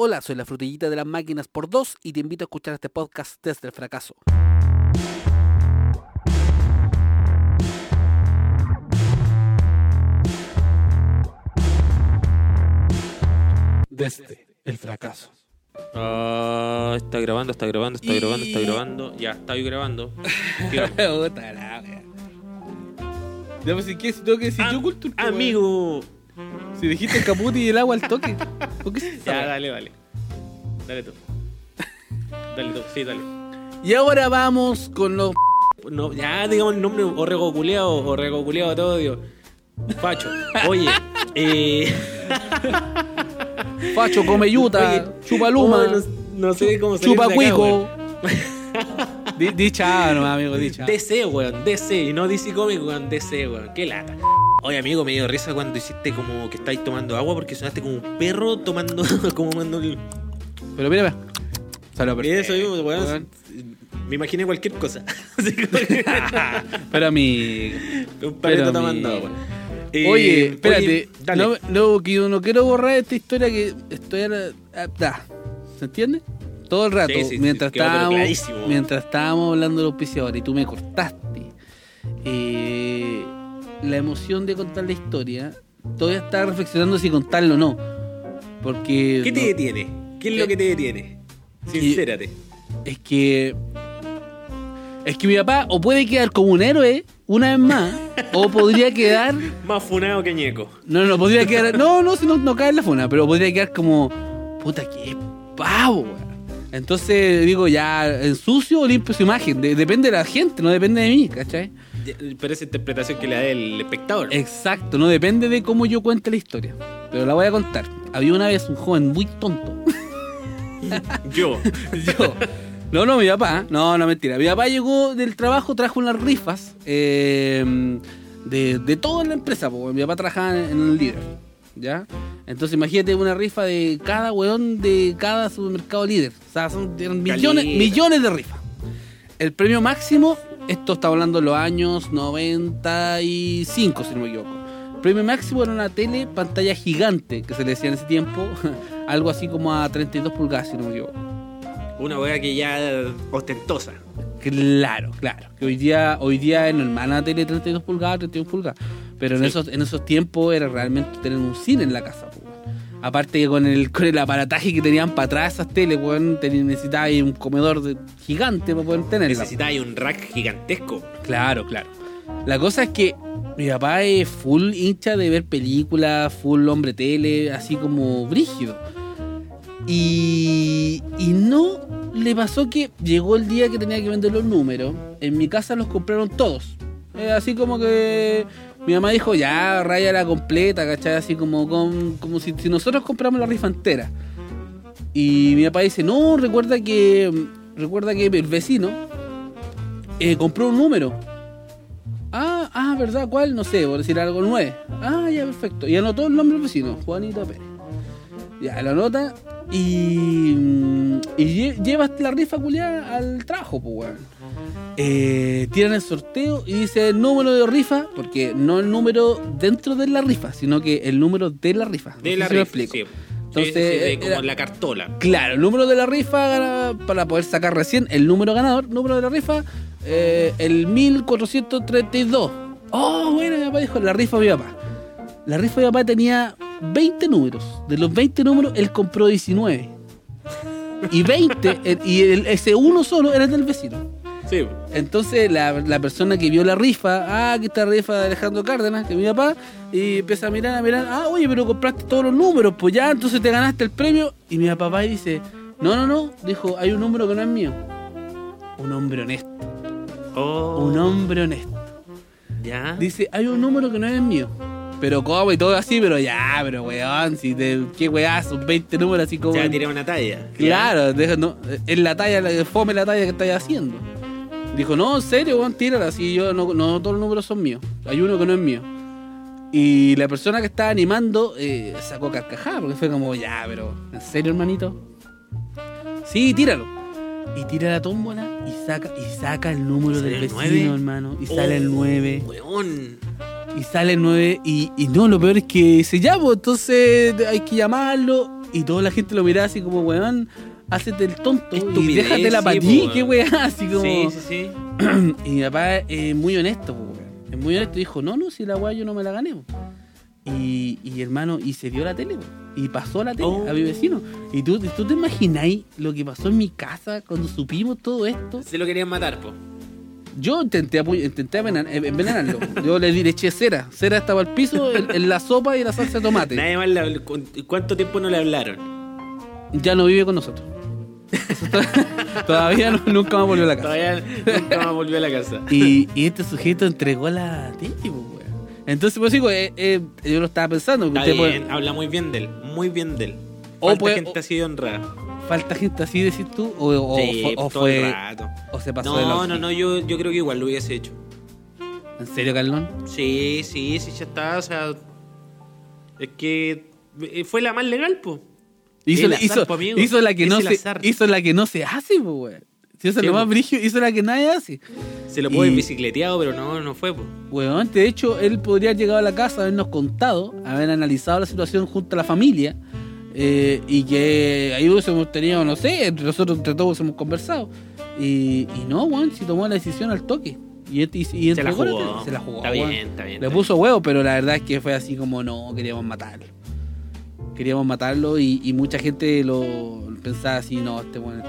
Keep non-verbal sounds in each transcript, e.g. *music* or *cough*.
Hola, soy la frutillita de las máquinas por dos y te invito a escuchar este podcast desde el fracaso. Desde el fracaso. Ah, está grabando, está grabando, está grabando, está grabando. Ya, grabando. *laughs* Puta la wea. Ya, pues, si quieres, si tengo que decir yo cultura. Amigo. Si dijiste el caputi y el agua al toque. ¿Por qué se Ya, dale, dale. Dale tú. Dale tú, sí, dale. Y ahora vamos con los. *laughs* No, ya digamos el nombre, Orrego culeado, Orrego culeado, todo, Dios. Facho. Oye, *laughs* eh. Facho come yuta, chupa luma, oh, no, no sé cómo se chupa cuico. Dicha, no, amigo, dicha. *laughs* DC, weón, DC, y no DC Comics, weón, DC, weón, qué lata. Oye, amigo, me dio risa cuando hiciste como que estáis tomando agua porque sonaste como un perro tomando, *laughs* como tomando el... Pero mira, perfecto, Eso mismo, weón. Me imaginé cualquier cosa. *laughs* *laughs* Pero mi. un mi- tomando agua. Eh, Oye, espérate. oye. No, no, que yo no quiero borrar esta historia que estoy. da. ¿Se entiende? Todo el rato, Sí, sí, sí, mientras, estábamos, mientras estábamos hablando de los auspiciadores y tú me cortaste, eh, la emoción de contar la historia, todavía estaba reflexionando si contarlo o no. Porque. ¿Qué te no- detiene? ¿Qué es lo que te detiene? Sincérate. Es que. Es que mi papá o puede quedar como un héroe una vez más, o podría quedar. *laughs* Más funado que ñeco. No, no, podría quedar. No, no, si no, no cae en la funa, pero podría quedar como. Puta, que pavo, weón. Entonces digo, ya, ensucio o limpio su imagen. De- depende de la gente, no depende de mí, ¿cachai? Pero esa interpretación que le da el espectador. Exacto, no depende de cómo yo cuente la historia. Pero la voy a contar. Había una vez un joven muy tonto. *laughs* Yo. *laughs* Yo. No, no, mi papá. No, no, mentira. Mi papá llegó del trabajo, trajo unas rifas eh, de, de toda la empresa. Porque mi papá trabajaba en el líder. ¿Ya? Entonces imagínate una rifa de cada weón de cada supermercado líder. O sea, son eran millones, millones de rifas. El premio máximo, esto está hablando de los años 95, si no me equivoco. El premio máximo era una tele pantalla gigante, que se le decía en ese tiempo, *laughs* algo así como a 32 pulgadas, si no me equivoco. Una wea que ya ostentosa. Claro, claro. Que hoy día, hoy día es normal una tele de 32 pulgadas, 31 pulgadas. Pero en Sí. esos, en esos tiempos era realmente tener un cine en la casa. Aparte que con el, con el aparataje que tenían para atrás esas teles, weón, necesitaba un comedor de- gigante para poder tenerla. Necesitáis un rack gigantesco. Claro, claro. La cosa es que mi papá es full hincha de ver películas, full hombre tele, así como brígido. Y, y no le pasó que llegó el día que tenía que vender los números. En mi casa los compraron todos. Eh, así como que mi mamá dijo, ya, raya la completa, ¿cachai? Así como, con- como si, nosotros compramos la rifa entera. Y mi papá dice, no, recuerda que, recuerda que el vecino eh, compró un número. Ah, ah, ¿verdad? ¿Cuál? No sé, por decir algo, 9. Ah, ya, perfecto. Y anotó el nombre del vecino, Juanito Pérez. Ya, lo anota y, y lle- llevas la rifa culiada al trabajo, pues, weón. Eh, tiran el sorteo y dice el número de rifa, porque no el número dentro de la rifa, sino que el número de la rifa. No De sé la rifa. explico. sí. Entonces, Sí, sí, de era- como la cartola. Claro, el número de la rifa para poder sacar recién el número ganador, número de la rifa, eh, el 1432. Oh, bueno, mi papá dijo, la rifa de mi papá. La rifa de mi papá tenía 20 números. De los 20 números, él compró 19. Y 20, *laughs* el- y el- ese uno solo era del vecino. Sí. Entonces la, la persona que vio la rifa, ah, aquí está rifa de Alejandro Cárdenas, que es mi papá, y empieza a mirar, a mirar, ah, oye, pero compraste todos los números, pues ya, entonces te ganaste el premio. Y mi papá dice, no, no, no, dijo, hay un número que no es mío. Un hombre honesto, Oh, un hombre honesto. ya. Dice, hay un número que no es mío. Pero cómo y todo así, pero ya, pero weón, si de qué weá, son 20 números así como. Ya tiré una talla. Claro, deja- no, es la talla, la, fome la talla que estáis haciendo. Dijo, no, en serio, weón, tírala, si yo no, no todos los números son míos. Hay uno que no es mío. Y la persona que estaba animando eh, sacó carcajada, porque fue como, ya, pero, ¿en serio, hermanito? Sí, tíralo. Y tira la tómbola y saca, y saca el número ¿Sale del el vecino, nueve? hermano. Y sale el Oh, 9. Weón. Y sale el 9 y, y no, lo peor es que se llama, entonces hay que llamarlo. y toda la gente lo miraba así como, weón, hacete el tonto y Estupidez, déjate la sí, patí, po, qué weá, así como... Sí, sí, sí. *clears throat* Y mi papá es muy honesto, po. Es muy honesto. Dijo, no, no, si la weá yo no me la gané. po. Y, y hermano, y se dio la tele, po. y pasó la tele Oh. a mi vecino. Y tú, tú te imagináis lo que pasó en mi casa cuando supimos todo esto. Se lo querían matar, po. Yo intenté, intenté envenenar- envenenarlo. Yo le di, le eché cera. Cera estaba al piso, en, en la sopa y la salsa de tomate. Nadie más le habló. ¿Cu- ¿Cuánto tiempo no le hablaron? Ya no vive con nosotros. *laughs* Todavía no- nunca más volvió a la casa. Todavía nunca más volvió a la casa. *laughs* Y, y este sujeto entregó la tele, pues, weón. Entonces, pues digo, eh, eh, yo lo estaba pensando. que Está usted puede- bien, habla muy bien de él, muy bien de él. O Falta puede- gente o- así de honrada. falta gente así, decís tú, o, o- Sí, fue- o todo el fue, rato. o se pasó de No, loco. no, no, yo, yo creo que igual lo hubiese hecho. ¿En serio, Carlón? Sí, sí, sí, ya está, o sea... Es que eh, fue la más legal, po. Hizo, El la- azar, hizo, po, amigo. hizo la que Es no se, azar. hizo la que no se hace, pues. Si eso es lo más brígido, hizo la que nadie hace. Se lo pudo Y- bicicleteado, pero no, no fue, po. Weón, de hecho, él podría haber llegado a la casa, habernos contado, haber analizado la situación junto a la familia, eh, y que ahí hubiésemos tenido, no sé, entre nosotros entre todos hemos conversado. Y, y no, weón, si tomó la decisión al toque. Y, y, y Se la jugó. se la jugó. Está bien, está bien. Le puso huevo, pero la verdad es que fue así como no, queríamos matarlo. Queríamos matarlo y, y mucha gente lo pensaba así, no, este bueno.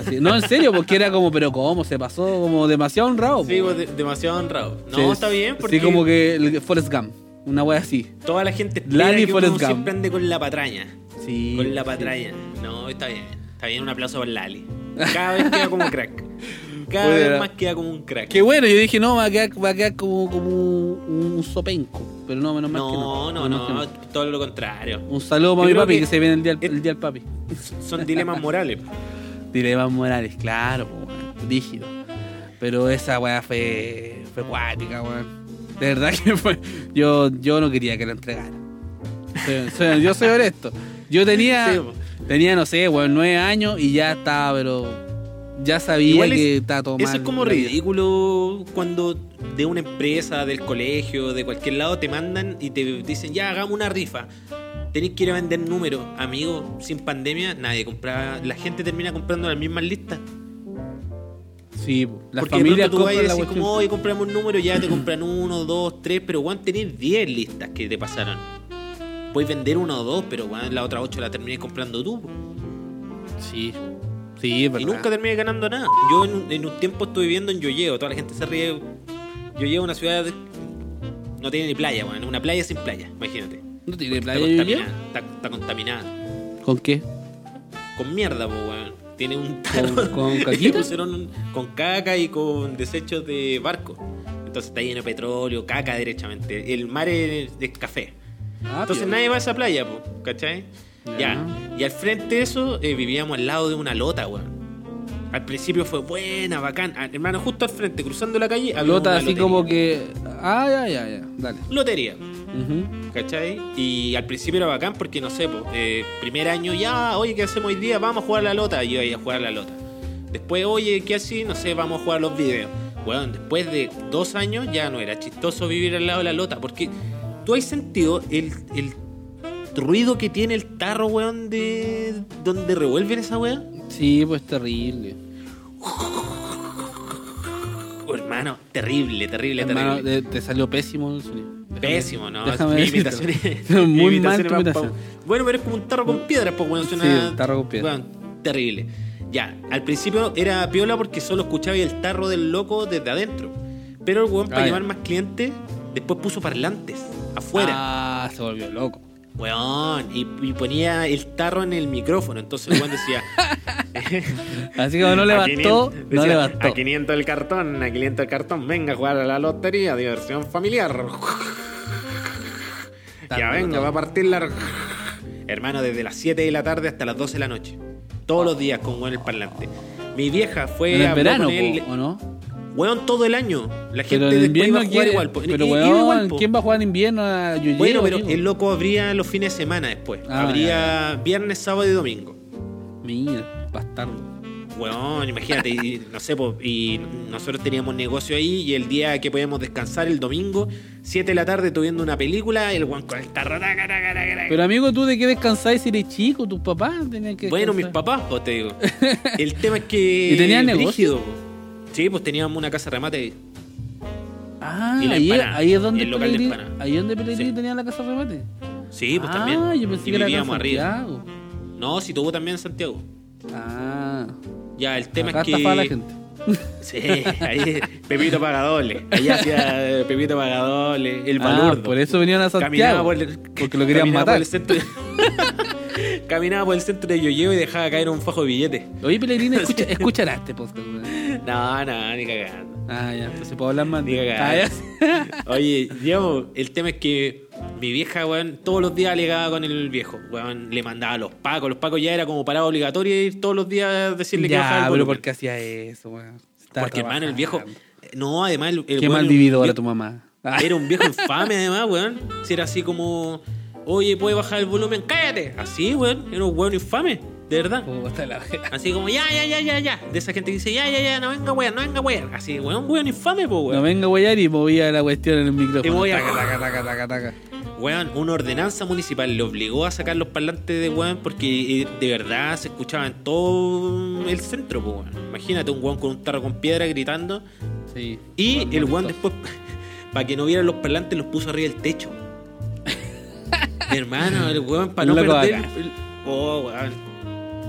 Así, no, en serio, porque era como, pero ¿cómo? Se pasó como demasiado honrado. Sí, pues, de- demasiado honrado. No, Sí, está bien, porque Sí, como que el Forrest Gump, una wea así. toda la gente Lali que Forrest uno Gump. siempre ande con la patraña. Sí. Con la sí. patraña. No, está bien. Está bien, un aplauso para Lali. Cada vez queda como crack. Cada vez más queda como un crack. Qué bueno, yo dije, no, va a quedar, va a quedar como, como un, un sopenco. Pero no, menos mal que No, no. no, no, todo lo contrario. Un saludo Yo para mi papi, que, que se viene el día, el, día del papi. Son dilemas morales. *laughs* Dilemas Morales, claro, weón, rígido. Pero esa weá fue, fue cuática, weón. De verdad que fue. Yo, yo no quería que la entregara. Soy- soy- yo soy honesto. Yo tenía, *laughs* Sí, tenía, no sé, weón, nueve años y ya estaba, pero. Ya sabía Igual es- que estaba todo Eso mal es como ridículo cuando de una empresa, del colegio, de cualquier lado te mandan y te dicen, ya hagamos una rifa. Tenéis que ir a vender números. Amigo, sin pandemia, nadie compraba. La gente termina comprando las mismas listas. Sí, las Porque familias tú vas decís cuestión. como hoy compramos un número, ya te compran uno, dos, tres, pero Juan tenés 10 listas que te pasaron. Puedes vender una o dos, pero Juan la otra ocho la terminé comprando tú. Sí, sí, es Y nunca terminé ganando nada. Yo en, un- en un tiempo estuve viviendo en Yoyeo, toda la gente se ríe. Yoyeo es una ciudad de- no tiene ni playa, weón, una playa sin playa, imagínate. ¿No tiene Está playa Yoyeo? contaminada, está, está contaminada. ¿Con qué? Con mierda, po, weón. Tiene un tarro. *laughs* con le caquita? pusieron un- con caca y con desechos de barco. Entonces está lleno de petróleo, caca derechamente. El mar es, es café. Ah, Entonces nadie va a esa playa, po, ¿cachai? Ya. Y al frente de eso eh, vivíamos al lado de una lota, weón. Al principio fue buena, bacán. Ah, hermano, justo al frente, cruzando la calle, había Lota una así lotería. como que. Ah, ya, ya, ya. Dale. Lotería, Ujú. ¿cachai? Y al principio era bacán porque, no sé, po, eh, primer año ya, oye, ¿qué hacemos hoy día? Vamos a jugar a la lota. Y yo iba a jugar a la lota. Después, oye, ¿qué así? No sé, vamos a jugar los videos. Bueno, después de dos años ya no era chistoso vivir al lado de la lota. Porque tú has sentido el, el ruido que tiene el tarro, weón, de donde revuelven esa weá. Sí, pues terrible. Oh, hermano, terrible, terrible, Hermano, terrible. te, te salió pésimo el sonido. Déjame- Pésimo, ¿no? Déjame Mi imitación *laughs* *laughs* es. mi Muy imitación mal tu imitación. Bueno, pero es como un tarro con piedras, pues, weón. Suena. Sí, tarro con piedra. Weón, terrible. Ya, al principio era piola porque solo escuchaba el tarro del loco desde adentro. Pero el weón, para Ah, ya. llamar más clientes, después puso parlantes afuera. Ah, se volvió loco. Weón, y, y ponía el tarro en el micrófono. Entonces el weón decía. *laughs* Así que no le bastó, 500, no decía, le bastó. A 500 el cartón, a 500 el cartón. Venga a jugar a la lotería, diversión familiar. ya venga, va a partir la. Hermano, desde las 7 de la tarde hasta las 12 de la noche. Todos los días con weón el parlante. Mi vieja fue En el verano, él. po, ¿o no? Weón, todo el año. La gente Pero en después invierno, iba a jugar ¿quién, igual. po. pero iba weón, igual. ¿quién va a jugar en invierno a Yoyeo? Bueno, pero amigo? el loco abría los fines de semana después. Ah, abría viernes, sábado y domingo. Mira, bastardo. weón, imagínate, y, no sé, po, y nosotros teníamos negocio ahí y el día que podíamos descansar, el domingo, 7 de la tarde, estuve viendo una película, el weón con el tarro. Pero amigo, ¿tú de qué descansáis si eres chico? ¿Tus papás tenían que Bueno, mis papás, pues te digo. *laughs* El tema es que. ¿Y tenían negocio? brígido. Sí, pues teníamos una casa de remate. Ah, Y la ahí, ahí es donde el local de Pellegrini- empanada. ahí es donde Pellegrini Sí. tenía la casa de remate. Sí, pues ah, también. yo pensé y que era vivíamos arriba. Santiago. No, si tuvo también en Santiago. Ah, Ya, el tema acá es que. estafaba la gente. *laughs* Sí, ahí Pepito Pagadole. Ahí hacía eh, Pepito Pagadole, el Ah, balurdo. por eso venían a Caminaba Santiago. por el, porque lo querían caminaba matar. Por el centro, *laughs* caminaba por el centro de Yoyeo y dejaba caer un fajo de billetes. Oye, Pellegrini, *laughs* escucha, escuchará este podcast. weón. No, no, ni cagando. Ah, ya, entonces puedo hablar más. Ni cagando. Ah, ya. *laughs* Oye, digamos, el tema es que mi vieja, weón, todos los días alegaba con el viejo. Weón, le mandaba a los pacos. Los pacos ya era como parada obligatoria ir todos los días a decirle que bajaba Ya, el pero. ¿por qué hacía eso, weón? Porque, hermano, el viejo. No, además, el, el Qué weón mal vividora tu mamá. Era un viejo infame, además, weón. Si era así como, oye, ¿puedes bajar el volumen? ¡Cállate! Así, weón. Era un weón infame, de verdad. la. Así como, ya, ya, ya, ya, ya. De esa gente que dice, ya, ya, ya, no venga, weón, no venga, weón. Así, weón, weón infame, po, No weón. venga a guayar y movía la cuestión en el micrófono. Y movía- Taca, taca, taca, taca, taca. Weón, una ordenanza municipal le obligó a sacar los parlantes de weón porque eh, de verdad se escuchaba en todo el centro, po, weón. Imagínate un weón con un tarro con piedra gritando. Sí. Y Weón, el weón después, *laughs* para que no vieran los parlantes, los puso arriba del techo. Mi hermano, el weón, para no loco perder. el- Oh, weón.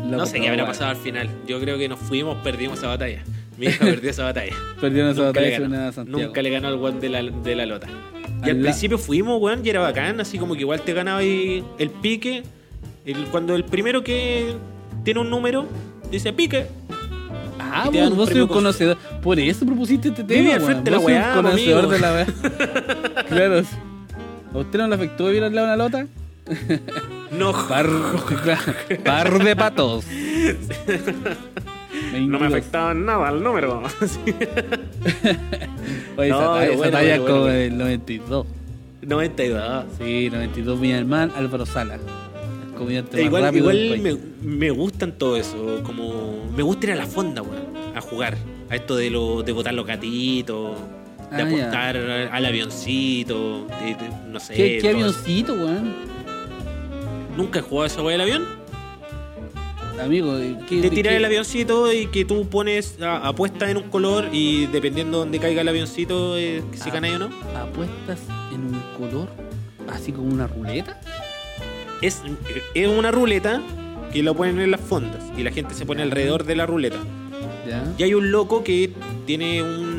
No sé qué habrá pasado al final. Yo creo que nos fuimos, perdimos esa batalla. Mi hija perdió esa batalla. *laughs* Perdieron esa Nunca le, batalla ganó. Santiago. Nunca le ganó al weón de la, de la lota. Y Al al la- principio fuimos, weón, y era bacán, así como que igual te ganaba ahí el pique. El, cuando el primero que tiene un número dice pique. Ah, Y te vos, un vos premio un con- conocedor. Por eso propusiste este tema. Vive al weón. frente de la Vos weá, conocedor amigo. de la weá. *laughs* claro. ¿A usted no le afectó vivir al lado de una lota? No, Par, *laughs* par de patos. no me afectaba nada el número. *laughs* Oye, esa No, talla, pero esa bueno, talla bueno, como bueno. del 92. 92. Sí, 92 Villalmán, Álvaro Sala. E igual igual me, me gustan todo eso. Como me gusta ir a la fonda, weón, a jugar. A esto de lo, de botar los gatitos, de Ah, ya. apostar al avioncito, de- de- no sé. ¿Qué, avioncito, weón? ¿Nunca he jugado esa weá del avión? Amigo, ¿qué, Te tiras qué- el avioncito y que tú pones a- apuestas en un color y dependiendo de dónde caiga el avioncito, eh, si ganáis o no. ¿Apuestas en un color? ¿Así como una ruleta? Es, es una ruleta que lo ponen en las fondas y la gente se pone alrededor de la ruleta. Ya. Y hay un loco que tiene un.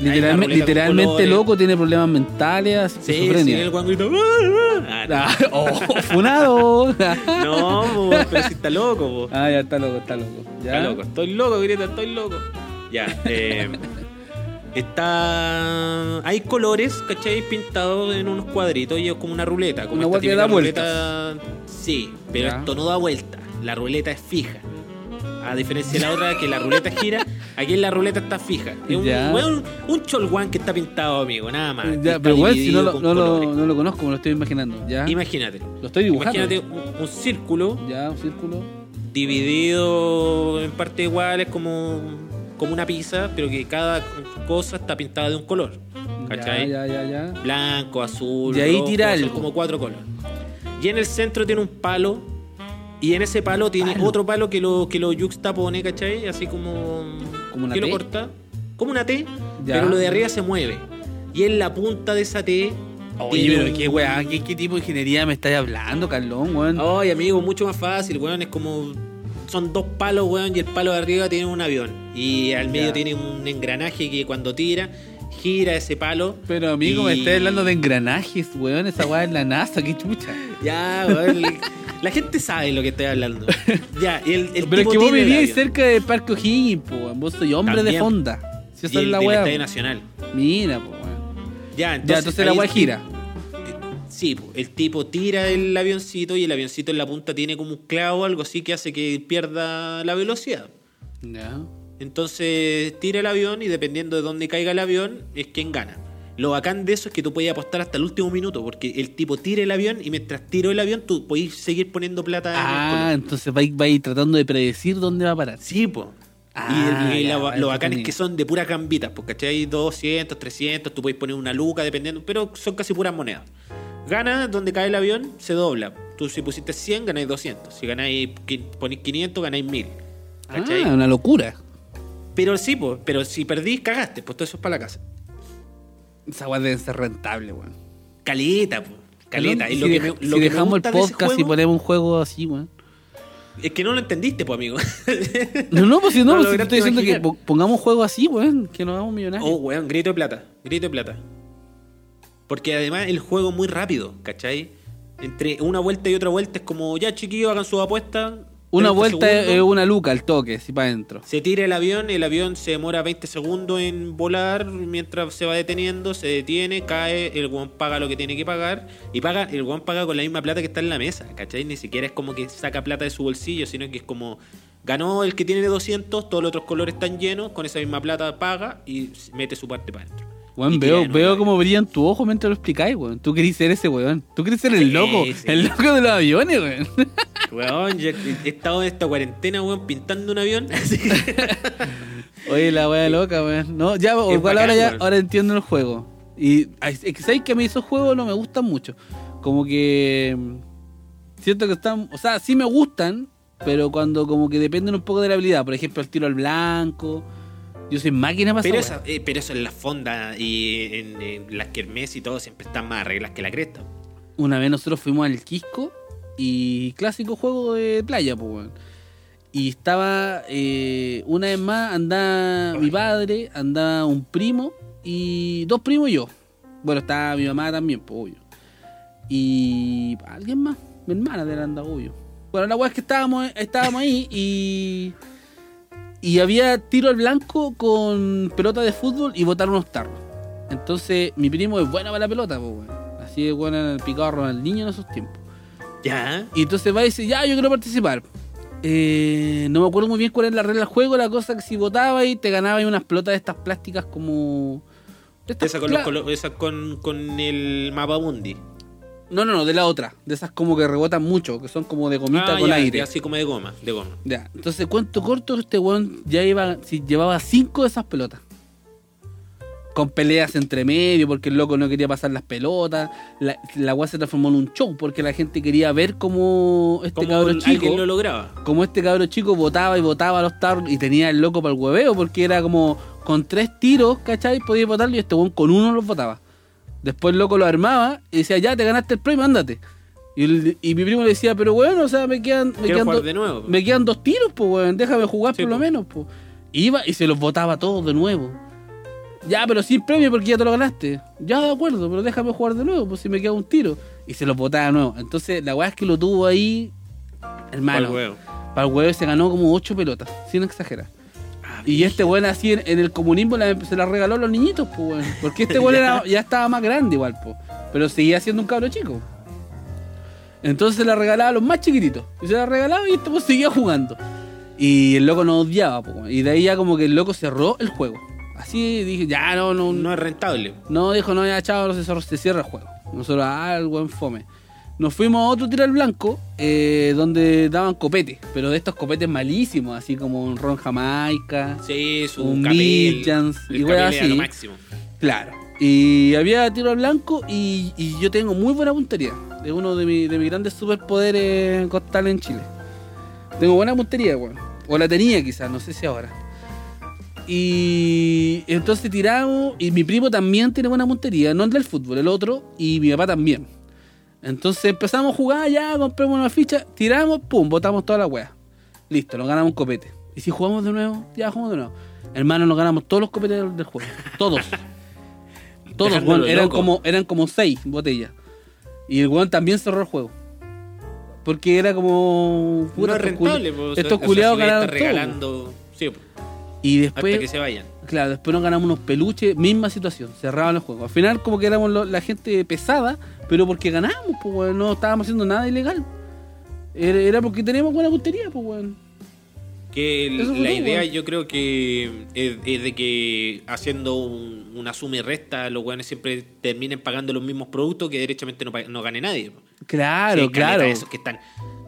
Literalme- literalmente loco, tiene problemas mentales, Sí, sí, el guan grita, "Ah, ah". Ah, *laughs* oh, funado. Ah, *laughs* no, pero si está loco, po. ah, ya está loco, está loco. Ya. Está loco, estoy loco, grita, estoy loco. Ya, eh, *laughs* está. Hay colores, ¿cachai? Pintados en unos cuadritos y es como una ruleta. Como Una esta que da ruleta. Sí, pero Ya. esto no da vuelta. La ruleta es fija. A diferencia de la otra, que la ruleta gira, aquí en la ruleta está fija. Es un, Ya. weón, un cholguán que está pintado, amigo, nada más. Ya, pero igual, si no lo, no, lo, colores. no lo conozco, me lo estoy imaginando. Ya. Imagínate. Lo estoy dibujando. Imagínate un, un círculo Ya, un círculo. dividido en partes iguales como, como una pizza, pero que cada cosa está pintada de un color. ¿Cachai? Ya, ya, ya, ya. Blanco, azul, Y ahí rojo, tira son algo. como cuatro colores. Y en el centro tiene un palo. Y en ese palo tiene Palo. otro palo que lo, que lo yuxtapone, ¿cachai? Así como. ¿Como una que lo T? corta. Como una T, Ya. pero lo de arriba se mueve. Y en la punta de esa T. Oye, pero un- qué weá, ¿qué, qué tipo de ingeniería me estáis hablando, Carlón, weón? Ay, amigo, mucho más fácil, weón. Es como. Son dos palos, weón, y el palo de arriba tiene un avión. Y al medio Ya. tiene un engranaje que cuando tira, gira ese palo. Pero amigo, me estáis hablando de engranajes, weón. Esa weá es la NASA, qué chucha. Ya, weón. La gente sabe lo que estoy hablando. *laughs* Ya, y el, el pero es que vos vivís cerca del Parque O'Higgins, weón. Vos soy hombre de fonda. Si esa es la weá. Estadio. Nacional. Mira, weón. Ya, entonces, Ya, entonces la weá gira. tipo- Sí, el tipo tira el avioncito y el avioncito en la punta tiene como un clavo o algo así que hace que pierda la velocidad. Ya. Entonces tira el avión y dependiendo de dónde caiga el avión es quien gana. Lo bacán de eso es que tú puedes apostar hasta el último minuto porque el tipo tira el avión y mientras tiro el avión tú podés seguir poniendo plata el Ah, entonces vais vais tratando de predecir dónde va a parar. Sí, po. Ah, y y ya, lo, vale, lo bacán es entretenido. que son de puras gambitas, porque ¿cachai? 200, 300, tú puedes poner una luca dependiendo, pero son casi puras monedas. Gana donde cae el avión, se dobla. Tú si pusiste 100, ganáis 200. Si ganáis, ponís 500, ganáis 1000. ¿Cachai? Ah, una locura. Pero sí, pues, pero si perdís, cagaste, pues todo eso es para la casa. Esa weá debe ser rentable, weón. Caleta, pues. Caleta. Y si lo que si lo que me dejamos el de podcast y ponemos un juego así, weón. Es que no lo entendiste, pues, amigo. No, no, pues si no, *laughs* No pues, si estoy diciendo que imaginar. pongamos juego así, weón, que nos hagamos millonarios. Oh, weón, grito de plata. Grito de plata. Porque además el juego es muy rápido, ¿cachai? Entre una vuelta y otra vuelta es como, ya chiquillos, hagan sus apuestas. Una 30 vuelta es una luca al toque, así para adentro. Se tira el avión, el avión se demora 20 segundos en volar, mientras se va deteniendo, se detiene, cae, el guan paga lo que tiene que pagar, y paga, el guan paga con la misma plata que está en la mesa, ¿cachai? Ni siquiera es como que saca plata de su bolsillo, sino que es como, ganó el que tiene 200, todos los otros colores están llenos, con esa misma plata paga y mete su parte para adentro. Weón, veo, veo cómo brillan tu ojo mientras lo explicáis, weón. Tú querés ser ese weón. Tú querés ser el Sí, loco. sí. El loco de los aviones, weón. Weón, yo he estado en esta cuarentena, weón, pintando un avión. *laughs* Oye, la wea loca, weón. No, ya, igual bacán, ahora ya, weón. ahora entiendo el juego. Y es que sabéis que a mí esos juegos no me gustan mucho. Como que mm, siento que están, o sea, sí me gustan, pero cuando como que dependen un poco de la habilidad. Por ejemplo, el tiro al blanco. Yo soy máquina para pero, esa eh, pero eso en las fondas y en, en las kermés y todo siempre están más reglas que la cresta. Una vez nosotros fuimos al Quisco y clásico juego de playa, pues. Y estaba, eh, una vez más, andaba mi padre, andaba un primo y dos primos y yo. Bueno, estaba mi mamá también, pues, obvio. Y alguien más, mi hermana de anda, obvio. Bueno, la weá es que estábamos, estábamos ahí y. Y había tiro al blanco con pelota de fútbol y botar unos tarros. Entonces, mi primo es bueno para la pelota, pues, weón. Así es bueno en el picarro al niño en esos tiempos. Ya. Y entonces va y dice, ya, yo quiero participar. Eh, no me acuerdo muy bien cuál era la regla del juego, la cosa que si votaba y te ganaba y unas pelotas de estas plásticas como... estas Esa con, los esa con, con el mapa mundi. No, no, no, de la otra, de esas como que rebotan mucho, que son como de gomita Ah, con ya, aire. ya, así como de goma, de goma. Ya, entonces cuento corto, este weón ya iba, si llevaba cinco de esas pelotas. Con peleas entre medio, porque el loco no quería pasar las pelotas. La, la weá se transformó en un show, porque la gente quería ver cómo este Como cabro chico, lo lograba. como este cabro chico votaba y votaba a los tarros y tenía el loco para el hueveo, porque era como con tres tiros, ¿cachai? Podía votarlo y este weón con uno los votaba. Después el loco lo armaba y decía, ya te ganaste el premio, ándate. Y, el- y mi primo le decía, pero bueno, o sea, me quedan, me quedan, jugar do- de nuevo. me quedan dos tiros, pues, weón, déjame jugar Sí, por lo po. menos, pues. Iba y se los votaba todos de nuevo. Ya, pero sin premio porque ya te lo ganaste. Ya, de acuerdo, pero déjame jugar de nuevo, pues si me queda un tiro. Y se los votaba de nuevo. Entonces, la weá es que lo tuvo ahí, hermano. Pa'l huevo. Para el huevo se ganó como ocho pelotas, sin exagerar. Y este weón así en, en el comunismo la- se la regaló a los niñitos, pues weón. Porque este *laughs* weón ya estaba más grande igual, pues. Pero seguía siendo un cabro chico. Entonces se la regalaba a los más chiquititos. Y se la regalaba y este weón seguía jugando. Y el loco nos odiaba, pues. Y de ahí ya como que el loco cerró el juego. Así dije, ya no, no, No es rentable. no, dijo, no, ya chao, no se, se cierra el juego. Nosotros, ah, el buen fome. Nos fuimos a otro tiro al blanco, eh, donde daban copete, pero de estos copetes malísimos, así como un ron jamaica. Sí, su Un capel. Midjans el y weas lo así. máximo. Claro. Y había tiro al blanco y, y yo tengo muy buena puntería. Es uno de, mi- de mis grandes superpoderes costales en Chile. Tengo buena puntería, weón. O la tenía quizás, no sé si ahora. Y entonces tiramos, y mi primo también tiene buena puntería, no el del fútbol, el otro, y mi papá también. Entonces empezamos a jugar, ya compramos una ficha, tiramos, pum, botamos toda la wea. Listo, nos ganamos un copete. Y si jugamos de nuevo, ya jugamos de nuevo. Hermano, nos ganamos todos los copetes del, juego. Todos. *laughs* todos, weón, eran loco. como, eran como seis botellas. Y el weón también cerró el juego. Porque era como. No estos culi- rentable. sea, estos culiados ganaron todo. regalando. Sí, po, Y hasta después. que se vayan. Claro, después nos ganamos unos peluches, misma situación, cerraban el juego. Al final como que éramos lo- la gente pesada, pero porque ganamos, pues weón, no estábamos haciendo nada ilegal. Era, era porque teníamos buena puntería, pues weón. Que el- la idea weón. yo creo que es, es de que haciendo un- una suma y resta los weones siempre terminen pagando los mismos productos que derechamente no, no gane nadie. Claro, Sí, claro. Esos que están,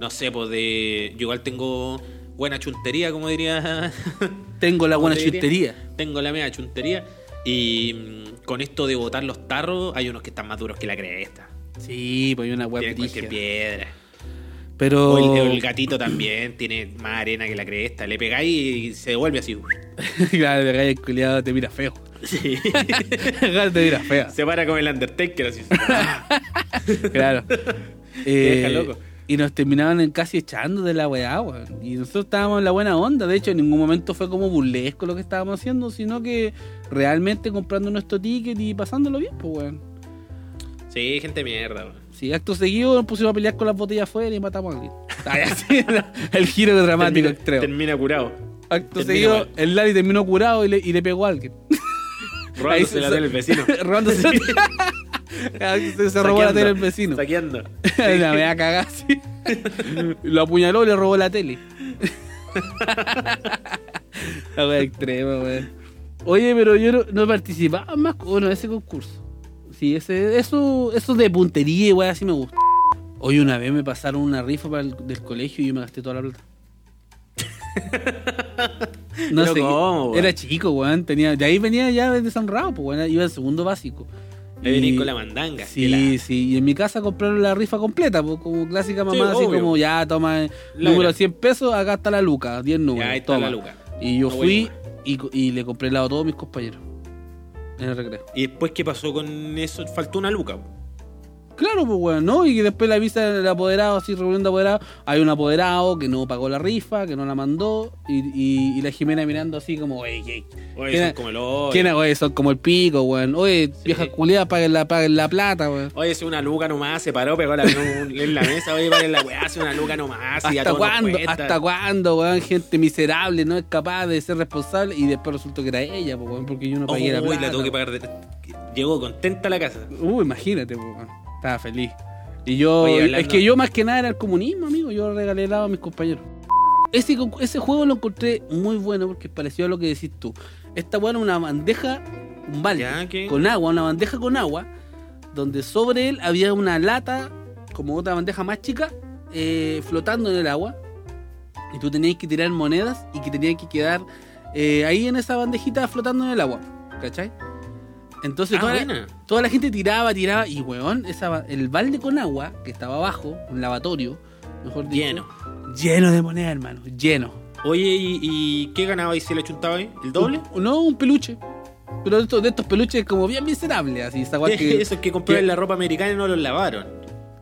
no sé, pues de. Yo igual tengo buena chuntería, como diría Tengo la ¿Cómo buena chuntería. Tengo la media chuntería. Y mm, con esto de botar los tarros, hay unos que están más duros que la cresta. Sí, pues hay una Tienen cualquier piedra. Pero. O el, el gatito también tiene más arena que la cresta. Le pegáis y se devuelve así. *laughs* claro, de acá el culiado te mira feo. Sí. *laughs* Te mira fea. se para como el Undertaker así. *laughs* Claro. Te deja loco. Y nos terminaban casi echando de la weá, weón. Y nosotros estábamos en la buena onda. De hecho, en ningún momento fue como burlesco lo que estábamos haciendo, sino que realmente comprando nuestro ticket y pasándolo bien, pues, weón. Sí, gente mierda. weón. Sí, acto seguido nos pusimos a pelear con las botellas afuera y matamos a alguien. *laughs* El giro dramático termina, extremo. termina curado. Acto termina seguido, mal. el Lali terminó curado y le, y le pegó a alguien. Robándose la tele del vecino. *laughs* Robándose. *laughs* *laughs* se, se robó la tele del vecino. Saqueando. *laughs* La me a cagar así. Lo apuñaló y le robó la tele. *laughs* La wea extrema, weón. Oye, pero yo no, no participaba más bueno, en ese concurso. Sí, ese, eso, eso de puntería y weá así me gusta. Hoy una vez me pasaron una rifa para el, del colegio y yo me gasté toda la plata. No Pero sé, ¿cómo, weón? era chico, weón. Tenía, de ahí venía ya de San Rao, pues, weón. Iba en segundo básico. Venís Y- con la mandanga. Sí, la- sí. Y en mi casa compraron la rifa completa, pues, como clásica mamá, así obvio. como ya toma el La número era. 100 pesos, acá está la luca, 10 números. Ahí está toma. la luca. Y yo Una fui y, le compré helado a todos mis compañeros. En el recreo. Y después, ¿qué pasó con eso? Faltó una luca. Claro, pues bueno, ¿no? Y después la avisa el apoderado, así reunión de apoderados. Hay un apoderado que no pagó la rifa, que no la mandó. Y, y- y la Jimena mirando así como. Oye, ¿Quién son es- como el hoyo. ¿Quién güey? Son como el pico, weón. Oye, vieja culiada, paguen la, paguen la plata, weón. Oye, es una luca nomás, se paró, pegó la en la mesa, oye, paren la weá, hace una luca nomás. y a ¿Hasta cuándo? ¿Hasta cuándo, weón? Gente miserable, no es capaz de ser responsable y después resultó que era ella, pues, weón, porque yo no Oh, pagué la uy, plata. la tuve que pagar. de- Llegó contenta a la casa. Uy, imagínate, pues, weón. Estaba feliz. Y yo, Oye, hablando- es que yo más que nada era el comunismo, amigo. Yo regalé helado a mis compañeros. Ese, ese juego lo encontré muy bueno porque pareció a lo que decís tú. Esta weón era una bandeja, un balde, Ya, ¿qué? con agua, una bandeja con agua, donde sobre él había una lata, como otra bandeja más chica, eh, flotando en el agua. Y tú tenías que tirar monedas y que tenían que quedar eh, ahí en esa bandejita flotando en el agua. ¿Cachai? Entonces Ah, toda, la, toda la gente tiraba, tiraba, y weón, esa, el balde con agua que estaba abajo, un lavatorio, mejor dicho, Lleno. lleno de monedas, hermano, lleno. Oye, ¿y, y qué ganaba y se le chuntaba ahí? ¿El doble? Un- no, un peluche. Pero de estos, de estos peluches como bien miserables, así, esa weá *laughs* que. Esos que compraron que- la ropa americana y no los lavaron.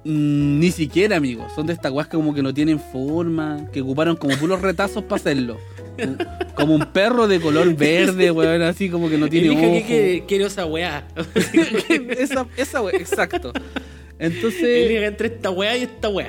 Mm, ni siquiera, amigos. Son de estas que como que no tienen forma, que ocuparon como puros retazos para hacerlo. *laughs* Como un perro de color verde, weón, así como que no tiene ojo. quiere- quiero esa weá. *laughs* esa, esa wea, exacto. Entonces, Elija entre esta weá y esta weá.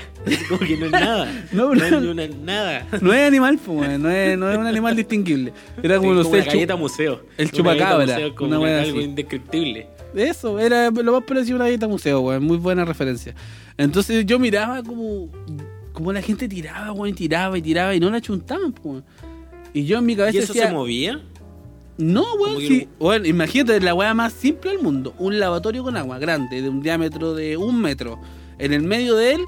Como que no es nada. *laughs* No, No, no. es una, nada. no es animal, pues, no es, no es un animal distinguible. Era como, Sí, no como sé, una galleta museo. el chupacabra, galleta museo, como una una- weá algo así. indescriptible. Eso, era lo más parecido a una galleta museo, weón. Muy buena referencia. Entonces yo miraba como, como la gente tiraba, weón, y tiraba y tiraba y no la chuntaban, pues. Y yo en mi cabeza ¿Y eso decía, se movía? no, weón, sí. lo- Weón, imagínate la weá más simple del mundo. Un lavatorio con agua grande, de un diámetro de un metro. En el medio de él,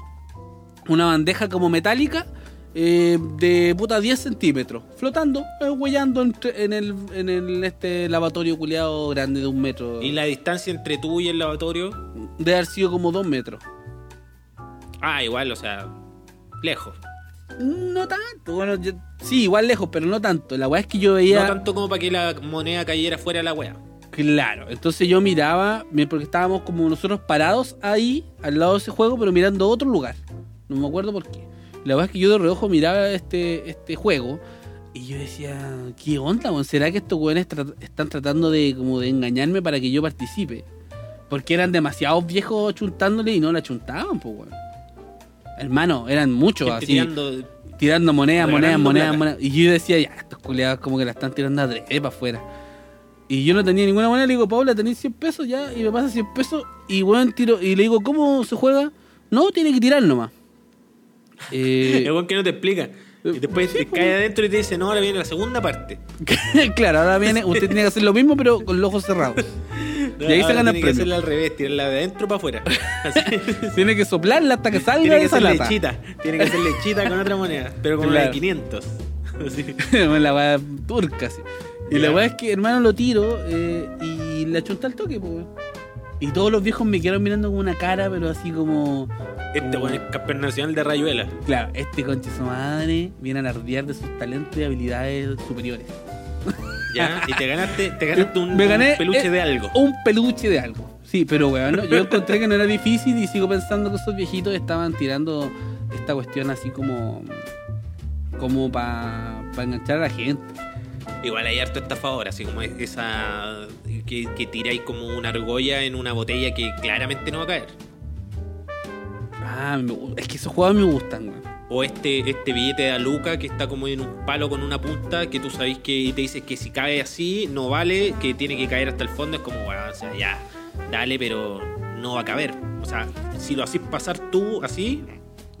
una bandeja como metálica eh, de puta 10 centímetros. Flotando, eh, huellando entre- en, el, en el este lavatorio culiado grande de un metro. ¿Y la distancia entre tú y el lavatorio? De haber sido como dos metros. Ah, igual, o sea, lejos. No tanto, bueno, yo- sí, igual lejos, pero no tanto. La weá es que yo veía. No tanto como para que la moneda cayera fuera de la weá. Claro, entonces yo miraba, mi- porque estábamos como nosotros parados ahí, al lado de ese juego, pero mirando otro lugar. No me acuerdo por qué. La verdad es que yo de reojo miraba este, este juego y yo decía, ¿qué onda? ¿Será que estos weones tra- están tratando de como de engañarme para que yo participe? Porque eran demasiados viejos chuntándole y no la chuntaban, pues weón. Hermano, eran muchos así tirando tirando monedas, monedas, Regalando monedas, plata. monedas. Y yo decía, ya, estos culiados como que la están tirando a adrede para afuera. Y yo no tenía ninguna moneda, le digo, Paula, ¿tenés 100 pesos ya? Y me pasa 100 pesos y weón, tiro, y le digo, ¿cómo se juega? No, tiene que tirar nomás. *laughs* Eh, que no te explica. Y después te cae adentro y te dice, no, ahora viene la segunda parte. *laughs* claro, ahora viene, usted tiene que hacer lo mismo, pero con los ojos cerrados. *laughs* Y ahí se gana el tiene que hacerla al revés, tirarla de adentro para afuera. *laughs* Así. Tiene que soplarla hasta que salga Tiene que esa lata. lechita. Tiene que hacer lechita con otra moneda, pero con Claro. de 500. Así. la weá turca, así. Y la weá es que, hermano, lo tiro eh, y le achunta el toque, pues. Y todos los viejos me quedaron mirando con una cara, pero así como. Este weón es campeón nacional de rayuela. Claro, este conche su madre viene a alardear de sus talentos y habilidades superiores. *laughs* ¿Ya? Y te ganaste, te ganaste un, Me gané, un peluche eh, de algo. Un peluche de algo. Sí, pero weón, ¿no? yo encontré que no era difícil y sigo pensando que esos viejitos estaban tirando esta cuestión así como. como para enganchar a la gente. Igual hay harto estafador, así como esa que, que tiráis como una argolla en una botella que claramente no va a caer. Ah, es que esos juegos me gustan, weón. O este, este billete de Aluca que está como en un palo con una punta que tú sabes que y te dices que si cae así no vale, que tiene que caer hasta el fondo. Es como, bueno, o sea, ya, dale, pero no va a caber. O sea, si lo haces pasar tú así,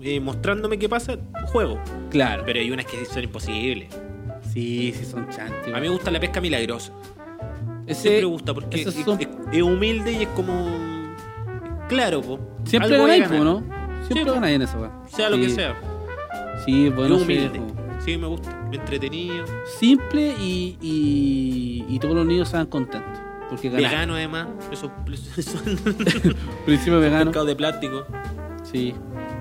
eh, mostrándome qué pasa, juego. Claro. Pero hay unas que son imposibles. sí, sí, son chantes. A mí me gusta la pesca milagrosa. Ese- Siempre gusta porque es, son- es- es humilde y es como. Claro, po. Siempre ganáis, po. ¿no? Siempre Sí, po. ganáis en eso, weón. Sea lo Sí. que sea. Sí, bueno, es humilde. po. Sí, me gusta. Entretenido. Simple y, y, y todos los niños estaban contentos. Porque ganaron. Vegano, además. Esos, esos *laughs* *laughs* Principio vegano. de plástico. Sí.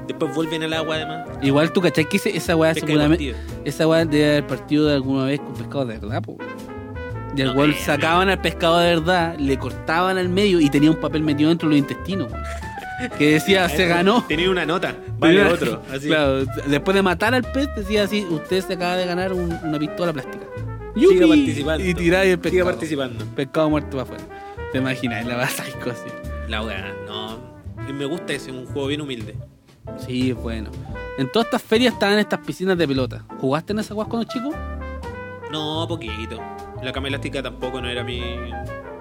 Después vuelven al agua, además. Igual tú, ¿cachai? Que esa weá seguramente. Esa weá debe haber partido de alguna vez con pescado de verdad, po. Y al creo, sacaban al pescado de verdad, le cortaban al medio y tenía un papel metido dentro de los intestinos, weón. Que decía, se ganó. Tenía una nota. Vale *laughs* otro. Así. Claro, después de matar al pez, decía así: Usted se acaba de ganar un- una pistola plástica. Siga ¡Yupi! participando. Y tiráis el pescado. participando. Pescado muerto para afuera. ¿Te imaginas? La vas así. La weá, no. Y Me gusta ese, un juego bien humilde. Sí, bueno. En todas estas ferias estaban estas piscinas de pelota. ¿Jugaste en esas guas cuando chico? No, poquito. La cama elástica tampoco no era mi,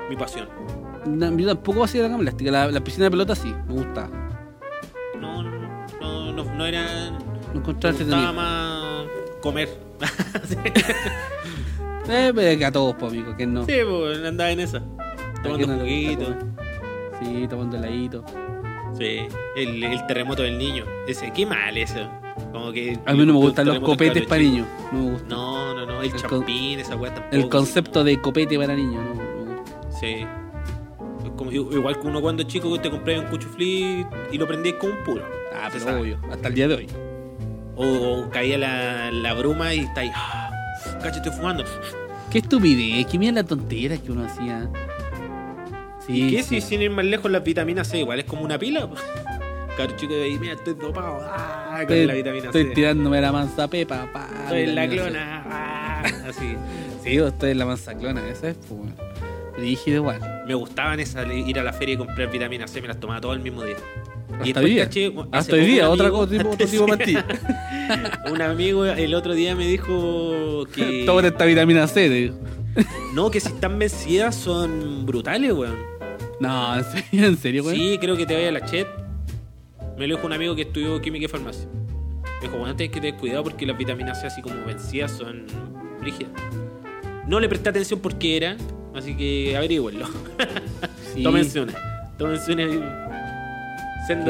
mi pasión. No, yo tampoco hacía la cama elástica. La, la piscina de pelota sí, me gustaba. No, no, no, no, no era. No encontraba Me gustaba más comer. *laughs* sí, Eh, pero que a todos, pues, amigo, que no. pues andaba en esa. ¿A Tomando no gusta juguito. Sí, tomando heladito. Sí, el, el terremoto del niño. Ese, qué mal eso. Como que. A mí no me gustan los copetes para niños. No me gusta. No, no, no. El, El champín, esa weá tampoco. El concepto de copete para niños. No, no me gusta. Sí. Como- igual que uno cuando es chico que te compré un cuchuflí y lo prendías con un puro. Ah, pero sabe. obvio. Hasta el día de hoy. O, o caía la, la bruma y está ahí. Ah, cacho, estoy fumando. Qué estupidez. Qué mierda la tontera que uno hacía. Sí, ¿Y qué sí. si sin ir más lejos la vitamina C? Igual es como una pila. Caro chico de ahí, mira, estoy dopado. Ah, con Estoy, la vitamina estoy C. tirándome la mansa pepa. Pa, Estoy en la clona. Ah, así. Sí, estoy en la mansa clona. Esa es, pues. Rígido igual. Me gustaban esas, ir a la feria y comprar vitamina C, me las tomaba todo el mismo día. Hasta después hoy día. caché, Hasta hoy día, otra amigo- cosa, tipo, otro tipo de pastilla. *laughs* Un amigo el otro día me dijo que. *laughs* Tómate esta vitamina C, te digo. No, que si están vencidas son brutales, weón. No, en serio, en serio, güey. Sí, creo que te vaya a la chet. Me lo dijo un amigo que estudió química y farmacia. Me dijo, bueno, tienes que tener cuidado porque las vitaminas C así como vencidas son rígidas. No le presté atención por qué eran, así que averígüenlo. *laughs* Sí. Tómense una. Tómense una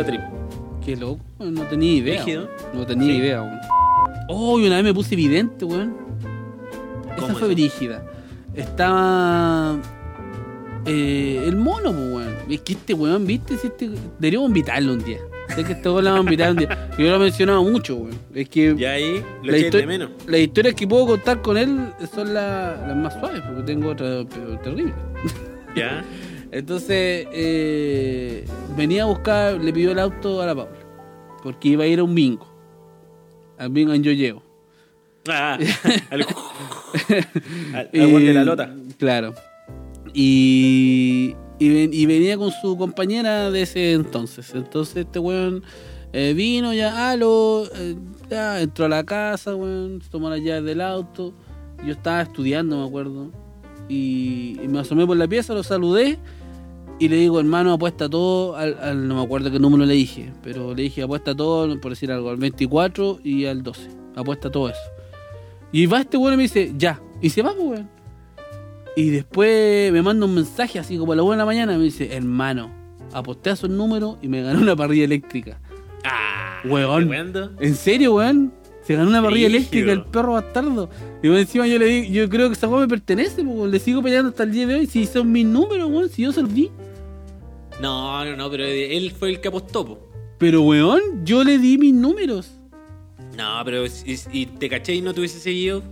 trip. Qué loco, no tenía idea. Rígido. No tenía Sí. idea, weón. Oh, y una vez me puse evidente, weón. ¿Cómo Esa fue brígida. Estaba. eh, el mono, pues, weón. Es que este weón, viste, si este, deberíamos invitarlo un día. Sé que weón lo vamos a un día. Yo lo he mencionado mucho, weón. Es que. Y ahí lo la eché histo- de menos. Las historias que puedo contar con él son la- las más suaves, porque tengo otras terribles. Ya. *laughs* Entonces, eh, venía a buscar, le pidió el auto a la Paula, porque iba a ir a un bingo. Al bingo en Yo Llego. Ah, *laughs* *laughs* al, al, al de la lota. Claro. Y, y, ven- y venía con su compañera de ese entonces. Entonces este weón eh, vino ya, aló, eh, ya entró a la casa, weón, tomó las llaves del auto. Yo estaba estudiando, me acuerdo. Y, y me asomé por la pieza, lo saludé y le digo, hermano, apuesta todo al, al- no me acuerdo qué número le dije, pero le dije, apuesta todo, por decir algo, al 24 y al 12. Apuesta todo eso. Y va este weón y me dice, ya. Y se va, pues, weón. Y después me manda un mensaje así como a la buena de la mañana y me dice, hermano, aposté a esos números y me ganó una parrilla eléctrica. Ah, Weón. ¿En serio, weón? Se ganó una parrilla eléctrica el perro bastardo. Y más encima yo le digo, yo creo que esa weá me pertenece, po, le sigo peleando hasta el día de hoy. Si son mis números, weón, si yo se los di. No, no, no, pero él fue el que apostó, po. Pero weón, yo le di mis números. No, pero si, si te caché y no te hubiese seguido,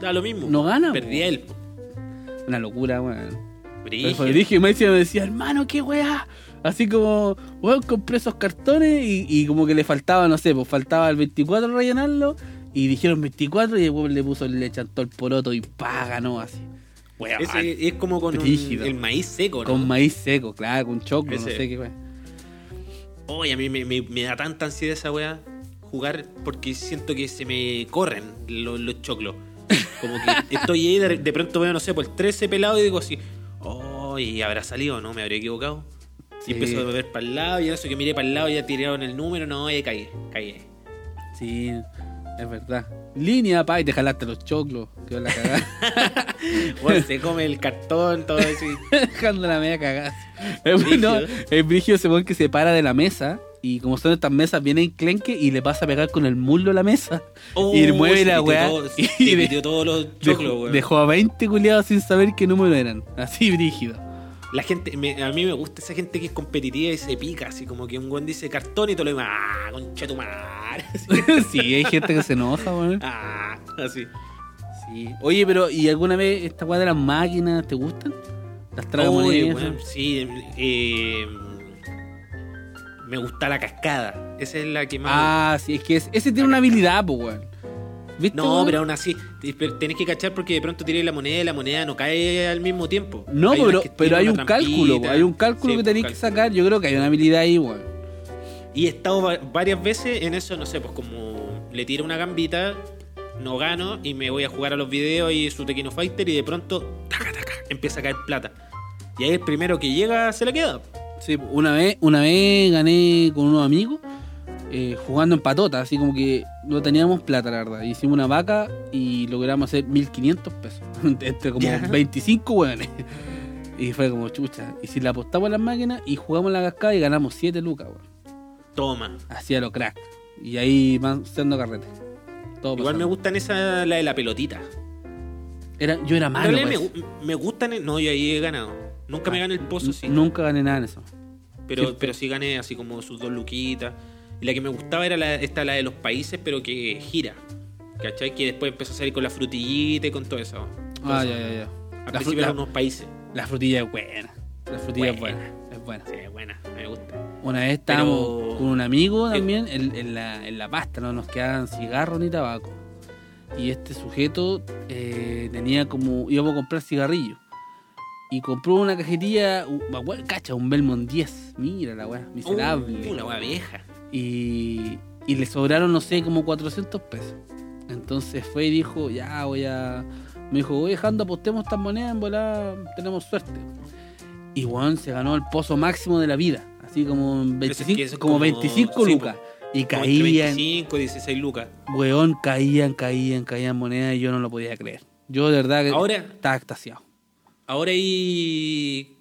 da lo mismo. No gana, Perdía po. él. po. Una locura, weón. Dije, me decía, hermano, qué weá. Así como, weón, compré esos cartones y, y como que le faltaba, no sé, pues faltaba el 24 rellenarlo. Y dijeron 24 y el weón le puso, le chantó el poroto y pa, ganó así. Weón. Ese es como con un- el maíz seco, ¿no? Con maíz seco, claro, con choclo, no sé qué weá. Oye, a mí me, me- me da tanta ansiedad esa weá jugar porque siento que se me corren los, los choclos. Como que estoy ahí, de, de pronto veo, no sé, por el 13 pelado y digo así, oh, ¿y habrá salido no? ¿Me habré equivocado? Sí. Y empiezo a ver para el lado y en eso que miré para el lado ya tiraron el número, no, ya caí, caí. Sí, es verdad. Línea, pa, y te jalaste los choclos. Quedó la cagada. *laughs* Bueno, se come el cartón, todo eso. y- *laughs* Dejando la media cagada. Es bueno, el brigio se pone que se para de la mesa. Y como son estas mesas, viene enclenque y le pasa a pegar con el muslo a la mesa. Oh, y mueve la weá. y de- metió todos los choclos, dejó, weón. dejó a 20 culiados sin saber qué número eran. Así brígido. La gente, me- a mí me gusta esa gente que es competitiva y se pica, así como que un buen dice cartón y todo lo demás, ah, concha tu madre. *laughs* *laughs* Sí, hay gente que se enoja, weón. ah, así. Sí. Oye, pero ¿y alguna vez esta weá de las máquinas te gustan? Las Oye, tragamonedas. weón, sí, eh, me gusta la cascada. Esa es la que más. Ah, sí, es que es- ese tiene una habilidad, pues, weón. ¿Viste? no, weón? pero aún así, tenés que cachar porque de pronto tiré la moneda y la moneda no cae al mismo tiempo. No, Hay pero, pero hay un cálculo, trampita. po, hay un cálculo Sí, que pues, tenéis que cálculo. sacar. Yo creo que hay una habilidad ahí, weón. Y he estado va- varias veces en eso, no sé, pues como le tiro una gambita, no gano y me voy a jugar a los videos y su Tequino Fighter y de pronto, taca, taca, empieza a caer plata. Y ahí el primero que llega se la queda. Sí, una vez, una vez gané con unos amigos eh, jugando en patota, así como que no teníamos plata, la verdad. Hicimos una vaca y logramos hacer 1500 pesos. *laughs* Entre como Ya. 25 weones. Y fue como chucha. Y si la apostamos a las máquinas y jugamos la cascada y ganamos 7 lucas, weón. Toma. Así a lo crack. Y ahí van siendo carrete. Todo Igual me gustan esa, la de la pelotita. Era, yo era malo. me, pues. me gustan, no, yo ahí he ganado. Nunca me gané el pozo, sí. Nunca gané nada en eso. Pero, Sí. pero sí gané así como sus dos luquitas. Y la que me gustaba era la, esta, la de los países, pero que gira. ¿Cachai? Que después empezó a salir con la frutillita y con todo eso. Ah, ya, ya, ya. Al La, principio eran unos países. la frutilla es buena. La frutilla es Buena. buena. Es buena. Sí, buena, me gusta. Una vez estábamos Pero- con un amigo también en, en la, en la pasta, no nos quedaban cigarros ni tabaco. Y este sujeto eh, tenía como. íbamos a comprar cigarrillos. Y compró una cajetilla, un- cacha, un Belmont 10. Mira la weá, miserable. Uh, la wea vieja. y, y le sobraron, no sé, como 400 pesos. Entonces fue y dijo, ya voy a... Me dijo, voy dejando, apostemos estas monedas, en volada tenemos suerte. Y Juan se ganó el pozo máximo de la vida, así como, en Pero es que 25, eso es como como- 25 sí, lucas. Y caían, 25, 16 lucas. weón, caían, caían, caían monedas y yo no lo podía creer. Yo de verdad que Ahora- estaba extasiado. Ahora hay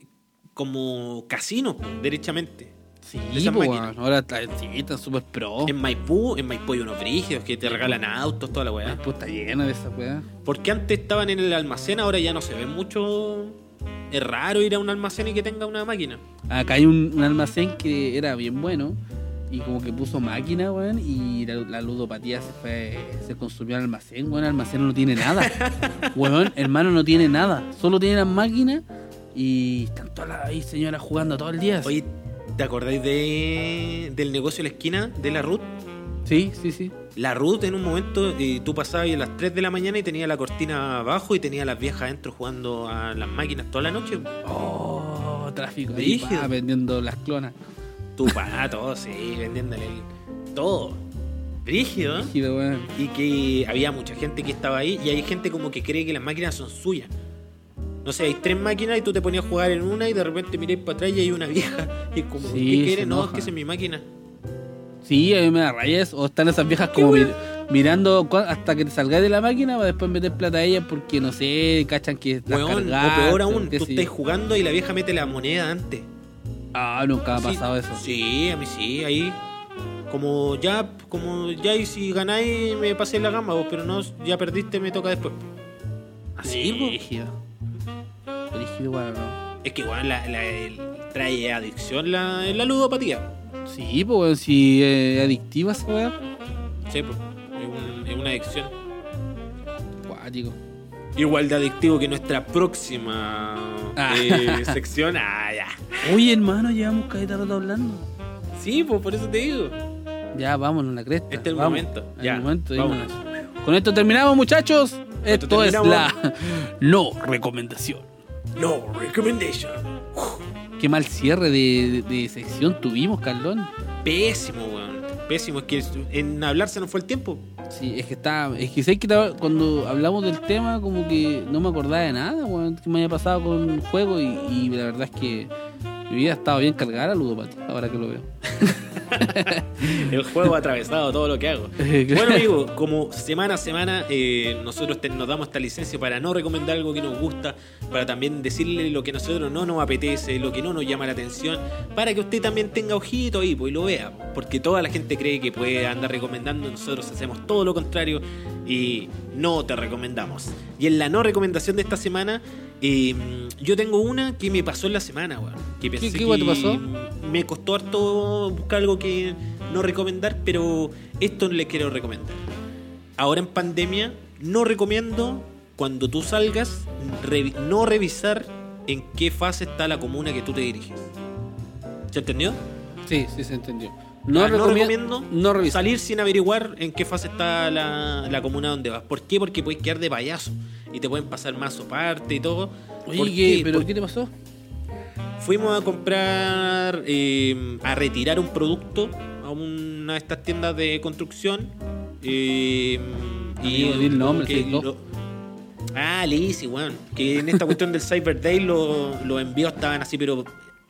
como casinos, derechamente. Sí, de esas po, ahora está, sí, están súper pro. En Maipú, en Maipú hay unos brígidos que te regalan autos, toda la weá. Maipú está llena de esa weá. Porque antes estaban en el almacén, ahora ya no se ve mucho. Es raro ir a un almacén y que tenga una máquina. Acá hay un, un almacén que era bien bueno y como que puso máquina, weón, y la, la ludopatía se fue, se consumió al almacén, weón, el almacén no tiene nada. *laughs* weón, hermano no tiene nada, solo tiene las máquinas y están todas las ahí señoras jugando todo el día. Oye, ¿te acordáis de, del negocio de la esquina de la Ruth? Sí, sí, sí. La Ruth en un momento, eh, tú pasabas a las 3 de la mañana y tenía la cortina abajo y tenía a las viejas adentro jugando a las máquinas toda la noche. Oh, tráfico ahí, pa, vendiendo las clonas. Tu pato, sí, vendiéndole el- todo. Brígido, ¿eh? Brígido, weón. Y que había mucha gente que estaba ahí y hay gente como que cree que las máquinas son suyas. No sé, hay tres máquinas y tú te ponías a jugar en una y de repente miráis para atrás y hay una vieja. Y como, Sí, ¿qué se quiere? No, es que esa es mi máquina. Sí, a mí me da rayas. O están esas viejas como mir- mirando hasta que te salgáis de la máquina para después meter plata a ellas porque no sé, cachan que estás Weón, o cargada, peor aún, tú estás jugando y la vieja mete la moneda antes. Ah, nunca ha Sí, pasado eso. Sí, a mí sí, ahí. Como ya, como ya y si ganáis me pasé la gama, vos, pero no, ya perdiste, me toca después. Así. Rígido. Rígido igual, ¿no? Es que igual la, la- el- trae adicción la, la ludopatía. Sí, pues si es adictiva esa weá. Sí, po. Es, un- es una adicción. Cuático. Igual de adictivo que nuestra próxima Ah. eh, *laughs* sección. Ah, ya. Oye, hermano, llevamos caleta rato hablando. Sí, pues por eso te digo. Ya, vámonos la cresta. Este es el vamos. momento. El Ya, momento, vámonos. Con esto terminamos, muchachos. Esto es terminamos. la *laughs* no recomendación. No recommendation. Qué mal cierre de, de- de sección tuvimos, Carlón. Pésimo, weón. Pésimo. Es que en hablar se nos fue el tiempo. Sí, es que está. Es que sé que cuando hablamos del tema, como que no me acordaba de nada, weón, que me haya pasado con un juego y la verdad es que mi vida ha estado bien cargada la ludopatía, ahora que lo veo. *laughs* El juego ha atravesado todo lo que hago. *laughs* Bueno, amigos, como semana a semana, eh, nosotros te- nos damos esta licencia para no recomendar algo que nos gusta, para también decirle lo que a nosotros no nos apetece, lo que no nos llama la atención, para que usted también tenga ojito ahí pues, y lo vea. Porque toda la gente cree que puede andar recomendando, nosotros hacemos todo lo contrario y no te recomendamos. Y en la no recomendación de esta semana, eh, yo tengo una que me pasó en la semana, weón. Que pensé qué weón te pasó? Me costó harto buscar algo que no recomendar, pero esto le quiero recomendar. Ahora en pandemia, no recomiendo cuando tú salgas, no revisar en qué fase está la comuna que tú te diriges. ¿Se entendió? Sí, sí se entendió. No, recomie- recomiendo no revisar. salir sin averiguar en qué fase está la, la comuna donde vas. ¿Por qué? Porque puedes quedar de payaso y te pueden pasar más parte y todo. Oye, ¿Por ¿qué? ¿pero Por- qué te pasó? Fuimos a comprar, eh, a retirar un producto a una de estas tiendas de construcción. eh, Amigo, di el nombre, que lo- Ah, Lizzy, weón. Que en esta cuestión del Cyber Day lo- los envíos estaban así, pero,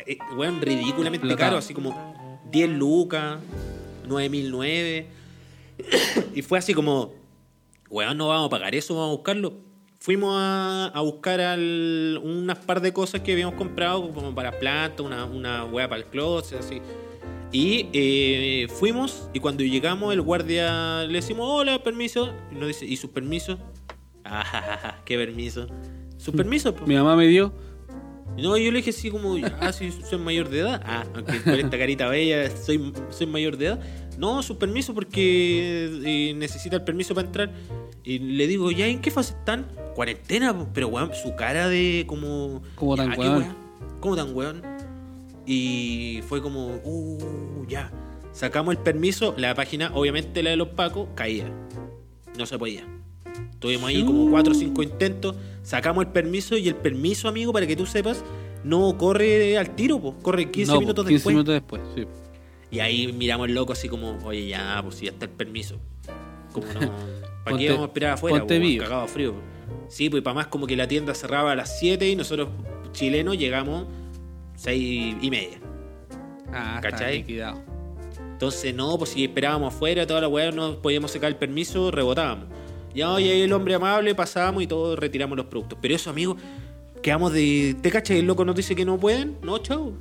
eh, weón, ridículamente caros, así como 10 lucas, 9009. y fue así como, weón, no vamos a pagar eso, vamos a buscarlo. Fuimos a, a buscar al- unas par de cosas que habíamos comprado, como para plantas, una, una weá para el closet, así. Y eh, fuimos, y cuando llegamos, el guardia le decimos, hola, permiso. Y nos dice, ¿y sus permisos? *laughs* Ah, qué permiso. ¿Sus permisos? po? Mi mamá me dio. No, yo le dije así como, ah, sí, soy mayor de edad. Ah, aunque con esta carita bella soy, soy mayor de edad. No, su permiso porque eh, necesita el permiso para entrar. Y le digo, ¿ya en qué fase están? Cuarentena, pero weón, su cara de como... Como tan ya, ¿qué weón. ¿Cómo tan weón? Y fue como, uh, ya. Sacamos el permiso, la página, obviamente la de los pacos, caía. No se podía. Tuvimos ahí como 4 o 5 intentos, sacamos el permiso y el permiso, amigo, para que tú sepas, no corre al tiro, pues, corre 15 No, minutos 15 después. minutos después, sí. Y ahí miramos el loco así como, oye, ya, pues si ya está el permiso. Como no, *laughs* ¿para qué vamos a esperar afuera? ponte cagado frío. Sí, pues para más como que la tienda cerraba a las 7 y nosotros, chilenos, llegamos 6 y media. Ah, está ¿Cachai? liquidado. Entonces, no, pues si esperábamos afuera, toda la weá, no podíamos sacar el permiso, rebotábamos. Ya, oye, el hombre amable, pasamos y todos retiramos los productos. Pero eso, amigo, quedamos de. ¿Te cachas? El loco nos dice que no pueden. No, chao.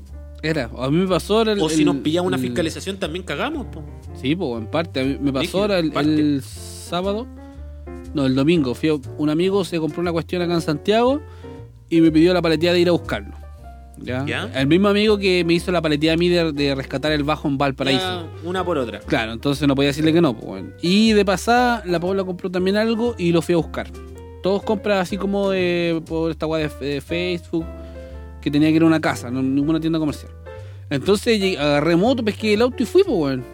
Era, a mí me pasó ahora el, O si el- nos pillamos una el- fiscalización, también cagamos, po. Sí, pues en parte. A mí me pasó ahora el, sábado. No, el domingo. Fui a- un amigo se compró una cuestión acá en Santiago y me pidió la paletía de ir a buscarlo. ¿Ya? ¿Ya? El mismo amigo que me hizo la paletía a mí de, de rescatar el bajo en Valparaíso. Ya, una por otra. Claro, entonces no podía decirle que no. pues, bueno. Y de pasada, la Paula compró también algo y lo fui a buscar. Todos compran así como de, por esta weá de, de Facebook, que tenía que ir a una casa, no ninguna tienda comercial. Entonces llegué- agarré moto, pesqué el auto y fui, pues, weón.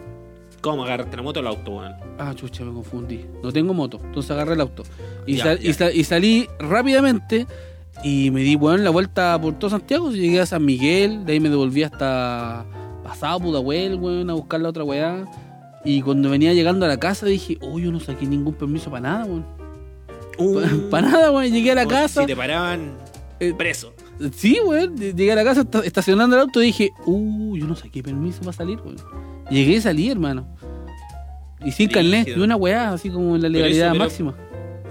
¿Cómo agarraste la moto o el auto, weón? Ah, chucha, me confundí. No tengo moto, entonces agarré el auto. Y, Ya, sal- ya. y sal- y salí rápidamente y me di, weón, la vuelta por todo Santiago. Llegué a San Miguel, de ahí me devolví hasta pasado Pudahuel, weón, a buscar la otra weá. Y cuando venía llegando a la casa dije, oh, yo no saqué ningún permiso para nada, weón. *laughs* Para nada, weón. Llegué a la casa. Uh. Si te paraban, Eh, preso. Sí, weón. Llegué a la casa esta- estacionando el auto y dije, uh, yo no saqué permiso para salir, weón. Llegué y salí, hermano. Y sin carnet, y una weá, así como en la Pero eso, legalidad pero- máxima.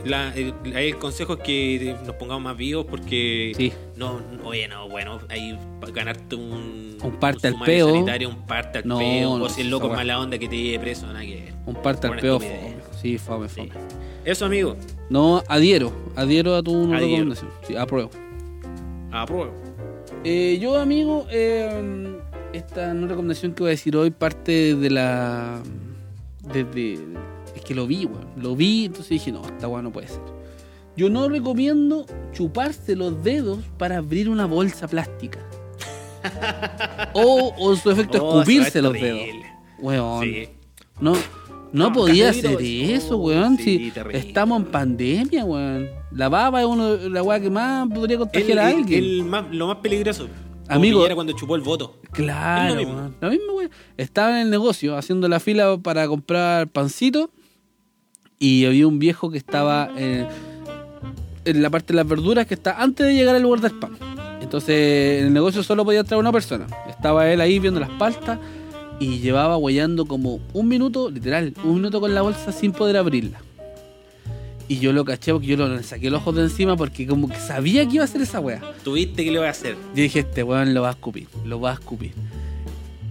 La- el, consejo es que nos pongamos más vivos porque Sí. no, oye, no, bueno, ahí ganarte un, Un parte al sumario peo. sanitario, un parte al No, peo, no, o si el loco es mala onda que te lleve preso, nada que. Un parte al peo, fome. Sí, fome, Sí. fome. Eso, amigo, No, adhiero. Adhiero a tu Adhiero. recomendación. Sí, apruebo. apruebo. Eh, yo, amigo, eh, esta no recomendación que voy a decir hoy parte de la. Desde. Es que lo vi, weón. Lo vi, entonces dije, no, esta weá no puede ser. Yo no recomiendo chuparse los dedos para abrir una bolsa plástica. *laughs* o, o su efecto Oh, escupirse los dedos. Weón. Sí. No, no, No, podía hacer sí, eso, weón. sí, si estamos en pandemia, weón. La baba es uno, la weá que más podría El, contagiar a alguien. el más, lo más peligroso. Amigo- Piñera cuando chupó el voto. Claro, Es weón. Lo mismo, weón. Estaba en el negocio haciendo la fila para comprar pancito y había un viejo que estaba en, en la parte de las verduras que está antes de llegar al lugar del pan. Entonces en el negocio solo podía entrar una persona. Estaba él ahí viendo las paltas y llevaba huellando como un minuto, literal, un minuto con la bolsa sin poder abrirla. Y yo lo caché porque yo lo le saqué los ojos de encima porque como que sabía que iba a hacer esa wea. Tuviste que le voy a hacer. Yo dije, este weón lo va a escupir, lo va a escupir.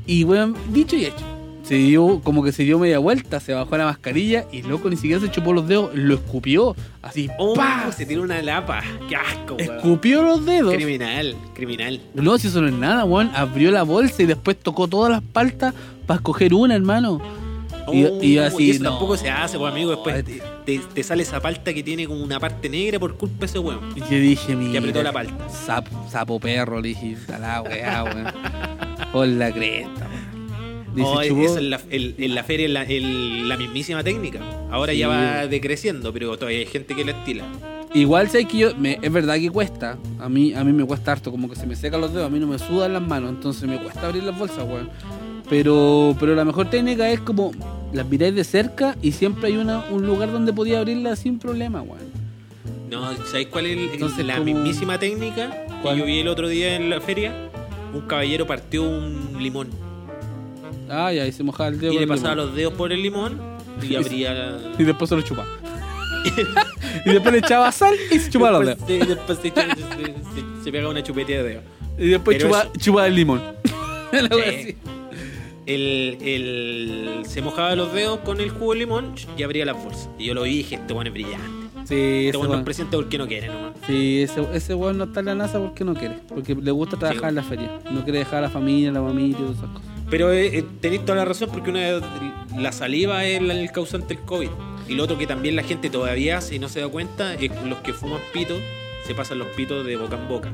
Y weón, dicho y hecho. Se dio, como que se dio media vuelta, se bajó la mascarilla y loco ni siquiera se chupó los dedos, lo escupió. Así, Oh, ¡pa! se tiró una lapa. Qué asco, weón. Escupió los dedos. Criminal, criminal. No, si eso no es nada, weón. Abrió la bolsa y después tocó todas las paltas para escoger una, hermano. Y, Oh, y así, eso no. tampoco se hace, pues amigo. Después te, te sale esa palta que tiene como una parte negra por culpa de ese weón. Y yo dije, mira. apretó la palta. Sapo, sapo perro, le dije, la weá, weón. Por la cresta, chupó- eso en la, el- en la feria es la, el- la mismísima técnica. Ahora Sí. ya va decreciendo, pero todavía hay gente que la estila. Igual sé que yo, me- es verdad que cuesta. A mí, a mí me cuesta harto, como que se me secan los dedos, a mí no me sudan las manos, entonces me cuesta abrir las bolsas, weón. Pero, pero la mejor técnica es como las miráis de cerca y siempre hay una, un lugar donde podía abrirlas sin problema, weón. No, ¿sabéis cuál es el- Entonces, la como- mismísima técnica que ¿Cuál? yo vi el otro día en la feria? Un caballero partió un limón Ah, ya, y se mojaba el dedo. y con le el pasaba limón. los dedos por el limón y *laughs* abría. Y después se lo chupaba. *laughs* y después le echaba sal y se chupaba los dedos. después, se, después se, echa- se, se- se pega una chupetilla de dedo. Y después Pero chupaba, chupaba el limón. *laughs* La wea Sí. así. El, el- se mojaba los dedos con el jugo de limón y abría las bolsas. Y yo lo vi y dije, este weón es brillante. Sí, Este ese weón no weón- es presidente porque no quiere nomás. Sí, ese, ese weón no está en la NASA porque no quiere. Porque le gusta trabajar Sí. en la feria. No quiere dejar a la familia, a la familia y todas esas cosas. Pero eh, eh, tenéis toda la razón porque una la saliva es la- el causante del COVID. Y lo otro que también la gente todavía hace y no se da cuenta es los que fuman pito se pasan los pitos de boca en boca.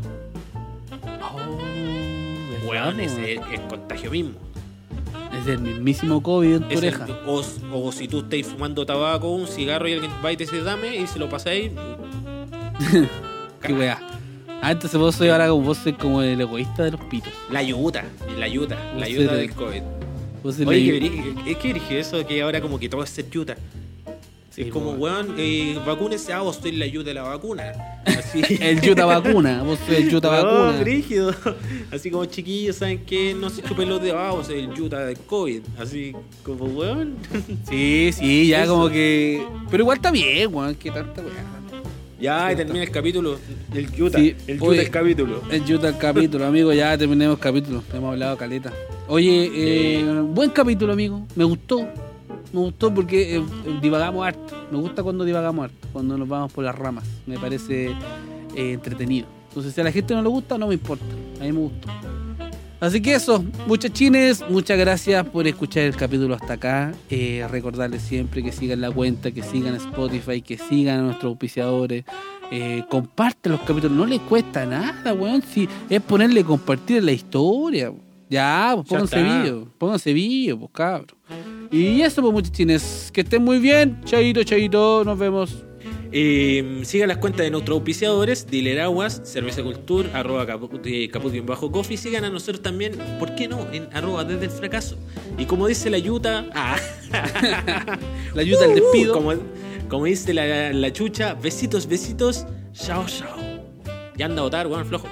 Oh, Weón, ¿verdad, ese es, po? es contagio mismo. Es el mismísimo COVID en tu Es el- oreja. o, o si tú estáis fumando tabaco, un cigarro y alguien va y te dice dame y se lo pasáis. *laughs* Qué weá. Ah, entonces vos sois ahora vos sois como el egoísta de los pitos. La ayuda, la ayuda, la ayuda del COVID. Oye, que es que dije eso que ahora como que todo es ser yuta. Sí, es como, weón, eh, vacúnese, ah, vos soy la ayuda de la vacuna. Así. *laughs* el yuta vacuna. Vos sois el yuta *laughs* No, vacuna. brígido. Así como chiquillos, ¿saben qué? No se chupen los dedos, ah, vos soy el yuta del COVID. Así como, weón. Sí, sí, ya Eso. como que. Pero igual está bien, weón. Que tanta weá. Ya, y termina el capítulo. El yuta, Sí, el oye. yuta del capítulo. El yuta el capítulo, amigo. Ya terminemos el capítulo. Hemos hablado caleta. Oye, eh, buen capítulo, amigo. Me gustó. Me gustó porque eh, divagamos harto. Me gusta cuando divagamos harto. Cuando nos vamos por las ramas. Me parece eh, entretenido. Entonces, si a la gente no le gusta, no me importa. A mí me gustó. Así que eso, muchachines, muchas gracias por escuchar el capítulo hasta acá. Eh, recordarles siempre que sigan la cuenta, que sigan Spotify, que sigan a nuestros auspiciadores. Eh, comparte los capítulos, no les cuesta nada, weón. Si es ponerle compartir la historia. Ya, pues pónganse vídeo, pónganse vídeo, pues cabrón. Y eso, pues muchachines, que estén muy bien. Chaito, chaito, nos vemos. Eh, sigan las cuentas de nuestros auspiciadores, Dealer Aguas, Cerveza Cultura, arroba caput, eh, caput bien bajo coffee. Sigan a nosotros también, ¿por qué no? En arroba desde el fracaso. Y como dice la Yuta, ah, *laughs* La ayuda al uh, despido. como, como dice la, la chucha, besitos, besitos, chao, chao. Ya anda a votar, weón, flojo.